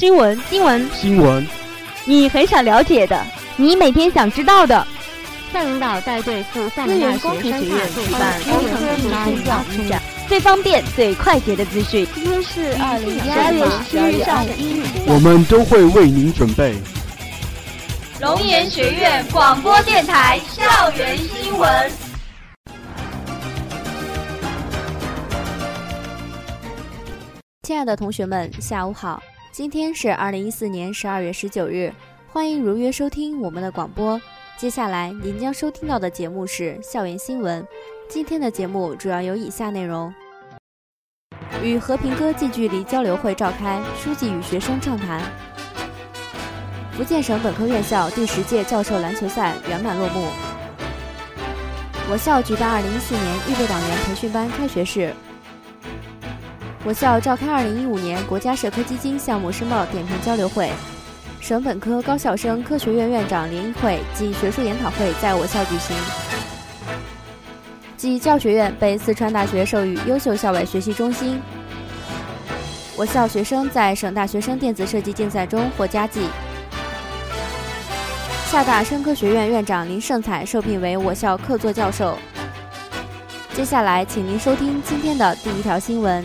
新闻，新闻，新闻，你很想了解的，你每天想知道的。校领导带队赴厦门大学生态举办工程科技大师展，最方便、最快捷的资讯。今天是二零一二月十日上午一日，我们都会为您准备。龙岩学院广播电台校园新闻。亲爱的同学们，下午好！今天是二零一四年十二月十九日，欢迎如约收听我们的广播。接下来您将收听到的节目是校园新闻。今天的节目主要有以下内容：与和平鸽近距离交流会召开，书记与学生畅谈；福建省本科院校第十届教授篮球赛圆满落幕；我校举办二零一四年预备党员培训班开学式；我校召开二零一五年国家社科基金项目申报点评交流会。省本科高校生科学院院长联谊会暨学术研讨会在我校举行。暨教学院被四川大学授予优秀校外学习中心。我校学生在省大学生电子设计竞赛中获佳绩。厦大生科学院院长林胜彩受聘为我校客座教授。接下来，请您收听今天的第一条新闻。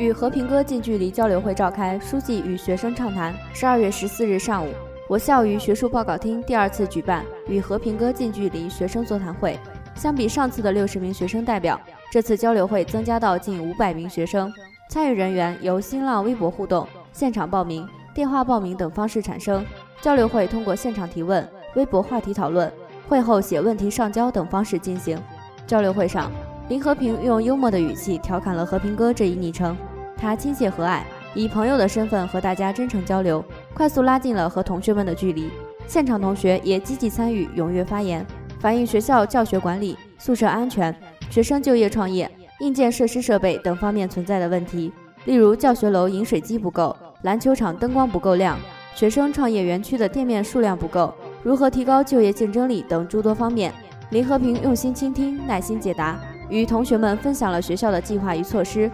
与和平鸽近距离交流会召开，书记与学生畅谈。十二月十四日上午，我校于学术报告厅第二次举办与和平鸽近距离学生座谈会。相比上次的六十名学生代表，这次交流会增加到近五百名学生。参与人员由新浪微博互动、现场报名、电话报名等方式产生。交流会通过现场提问、微博话题讨论、会后写问题上交等方式进行。交流会上，林和平用幽默的语气调侃了“和平鸽”这一昵称。他亲切和蔼，以朋友的身份和大家真诚交流，快速拉近了和同学们的距离。现场同学也积极参与，踊跃发言，反映学校教学管理、宿舍安全、学生就业创业、硬件设施设备等方面存在的问题，例如教学楼饮水机不够、篮球场灯光不够亮、学生创业园区的店面数量不够、如何提高就业竞争力等诸多方面。林和平用心倾听，耐心解答，与同学们分享了学校的计划与措施。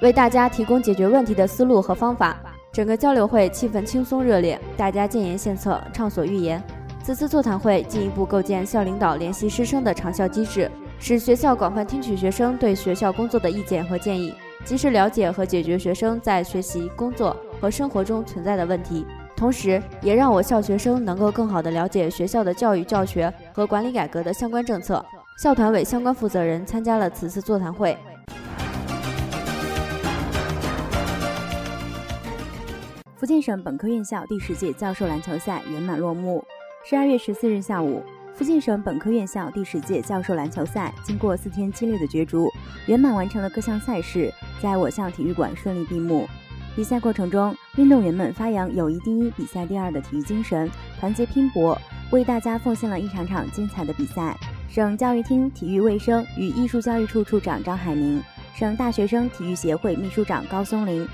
为大家提供解决问题的思路和方法。整个交流会气氛轻松热烈，大家建言献策，畅所欲言。此次座谈会进一步构建校领导联系师生的长效机制，使学校广泛听取学生对学校工作的意见和建议，及时了解和解决学生在学习、工作和生活中存在的问题。同时，也让我校学生能够更好地了解学校的教育教学和管理改革的相关政策。校团委相关负责人参加了此次座谈会。福建省本科院校第十届教授篮球赛圆满落幕。十二月十四日下午，福建省本科院校第十届教授篮球赛经过四天激烈的角逐，圆满完成了各项赛事，在我校体育馆顺利闭幕。比赛过程中，运动员们发扬友谊第一、比赛第二的体育精神，团结拼搏，为大家奉献了一场场精彩的比赛。省教育厅体育卫生与艺术教育处处长张海宁，省大学生体育协会秘书长高松林。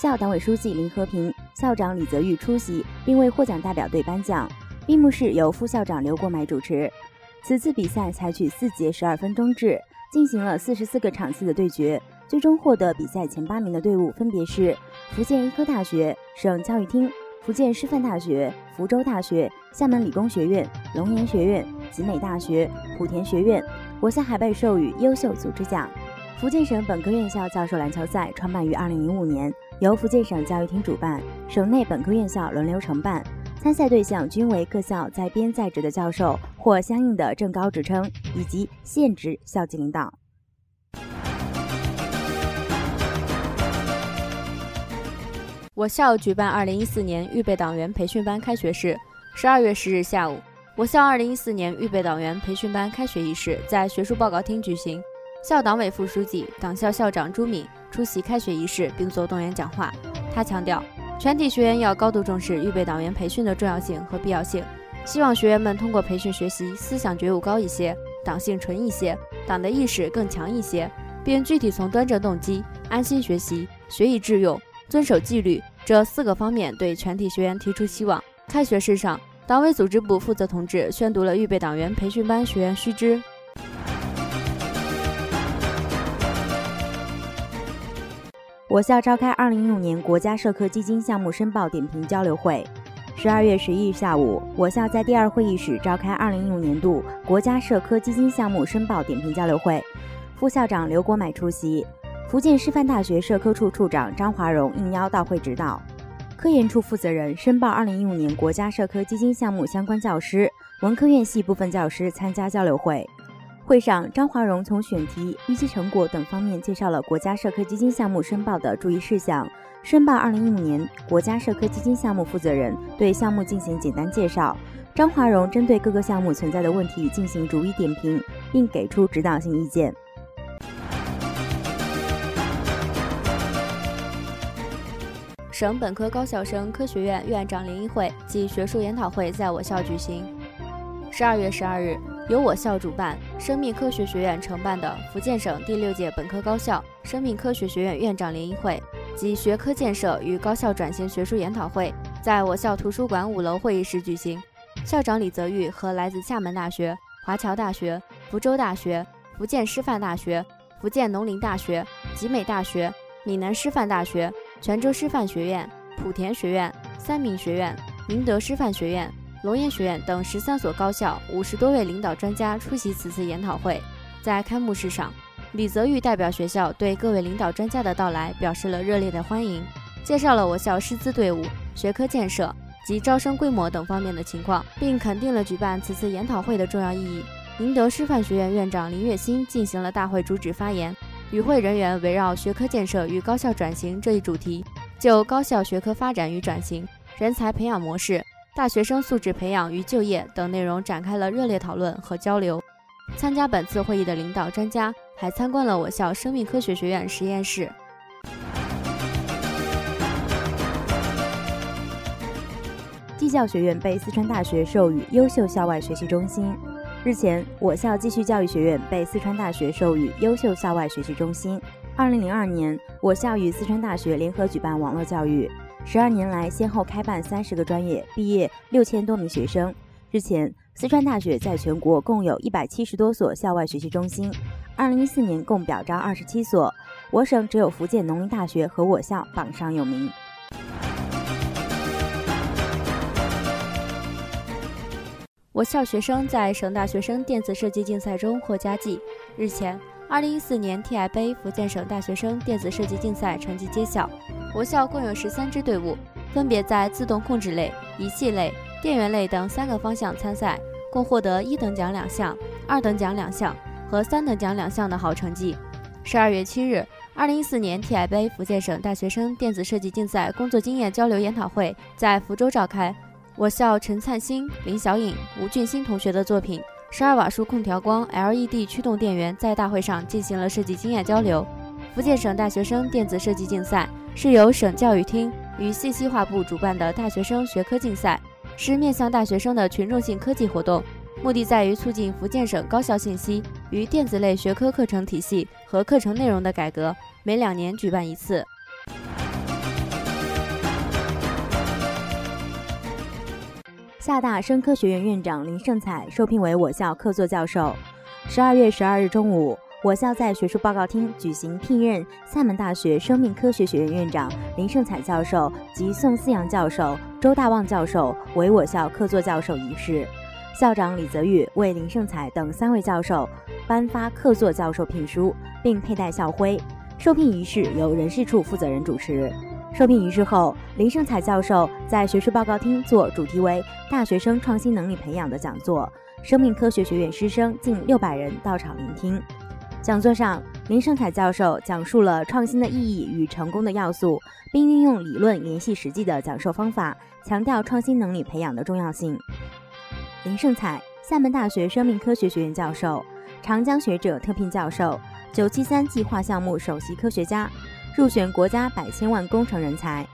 校党委书记林和平、校长李泽玉出席，并为获奖代表队颁奖。闭幕式由副校长刘国买主持。此次比赛采取四节十二分钟制，进行了四十四个场次的对决。最终获得比赛前八名的队伍分别是福建医科大学、省教育厅、福建师范大学、福州大学、厦门理工学院、龙岩学院、集美大学、莆田学院。我校还被授予优秀组织奖。福建省本科院校教授篮球赛创办于二零零五年。由福建省教育厅主办，省内本科院校轮流承办，参赛对象均为各校在编在职的教授或相应的正高职称以及现职校级领导。我校举办二零一四年预备党员培训班开学式。十二月十日下午，我校二零一四年预备党员培训班开学仪式在学术报告厅举行。校党委副书记、党校校长朱敏出席开学仪式并作动员讲话。他强调，全体学员要高度重视预备党员培训的重要性和必要性，希望学员们通过培训学习思想觉悟高一些，党性纯一些，党的意识更强一些，并具体从端正动机、安心学习、学以致用、遵守纪律这四个方面对全体学员提出希望。开学式上，党委组织部负责同志宣读了预备党员培训班学员须知。我校召开2016年国家社科基金项目申报点评交流会。十二月十一日下午，我校在第二会议室召开2015年度国家社科基金项目申报点评交流会，副校长刘国买出席，福建师范大学社科处处长张华荣应邀到会指导，科研处负责人申报2015年国家社科基金项目相关教师、文科院系部分教师参加交流会。会上，张华荣从选题、预期成果等方面介绍了国家社科基金项目申报的注意事项。申报二零一五年国家社科基金项目负责人对项目进行简单介绍，张华荣针对各个项目存在的问题进行逐一点评，并给出指导性意见。省本科高校生科学院院长联谊会暨学术研讨会在我校举行。十二月十二日。由我校主办、生命科学学院承办的福建省第六届本科高校生命科学学院院长联谊会及学科建设与高校转型学术研讨会，在我校图书馆五楼会议室举行。校长李泽玉和来自厦门大学、华侨大学、福州大学、福建师范大学、福建农林大学、集美大学、闽南师范大学、泉州师范学院、莆田学院、三明学院、明德师范学院。龙岩学院等十三所高校五十多位领导专家出席此次研讨会。在开幕式上，李泽玉代表学校对各位领导专家的到来表示了热烈的欢迎，介绍了我校师资队伍、学科建设及招生规模等方面的情况，并肯定了举办此次研讨会的重要意义。宁德师范学院院长林月新进行了大会主旨发言，与会人员围绕学科建设与高校转型这一主题，就高校学科发展与转型、人才培养模式。大学生素质培养与就业等内容展开了热烈讨论和交流。参加本次会议的领导专家还参观了我校生命科学学院实验室。技教学院被四川大学授予优秀校外学习中心。日前，我校继续教育学院被四川大学授予优秀校外学习中心。二零零二年，我校与四川大学联合举办网络教育。十二年来，先后开办三十个专业，毕业六千多名学生。日前，四川大学在全国共有一百七十多所校外学习中心，二零一四年共表彰二十七所，我省只有福建农林大学和我校榜上有名。我校学生在省大学生电子设计竞赛中获佳绩。日前。二零一四年 TI 杯福建省大学生电子设计竞赛成绩揭晓，我校共有十三支队伍，分别在自动控制类、仪器类、电源类等三个方向参赛，共获得一等奖两项、二等奖两项和三等奖两项的好成绩。十二月七日，二零一四年 TI 杯福建省大学生电子设计竞赛工作经验交流研讨会在福州召开，我校陈灿星、林小颖、吴俊新同学的作品。十二瓦数空调光 LED 驱动电源在大会上进行了设计经验交流。福建省大学生电子设计竞赛是由省教育厅与信息化部主办的大学生学科竞赛，是面向大学生的群众性科技活动，目的在于促进福建省高校信息与电子类学科课程体系和课程内容的改革，每两年举办一次。厦大生科学院院长林胜彩受聘为我校客座教授。十二月十二日中午，我校在学术报告厅举行聘任厦门大学生命科学学院院长林胜彩教授及宋思阳教授、周大旺教授为我校客座教授仪式。校长李泽玉为林胜彩等三位教授颁发客座教授聘书，并佩戴校徽。受聘仪式由人事处负责人主持。受聘仪式后，林胜彩教授在学术报告厅做主题为“大学生创新能力培养”的讲座，生命科学学院师生近六百人到场聆听。讲座上，林胜彩教授讲述了创新的意义与成功的要素，并运用理论联系实际的讲授方法，强调创新能力培养的重要性。林胜彩，厦门大学生命科学学院教授，长江学者特聘教授，九七三计划项目首席科学家。入选国家百千万工程人才，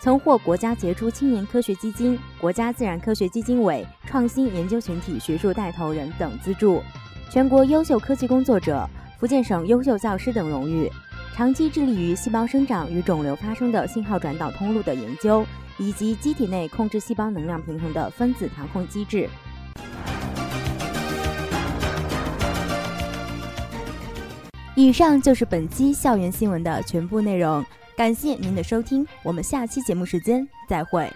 曾获国家杰出青年科学基金、国家自然科学基金委创新研究群体学术带头人等资助，全国优秀科技工作者、福建省优秀教师等荣誉。长期致力于细胞生长与肿瘤发生的信号转导通路的研究，以及机体内控制细胞能量平衡的分子调控机制。以上就是本期校园新闻的全部内容。感谢您的收听，我们下期节目时间再会。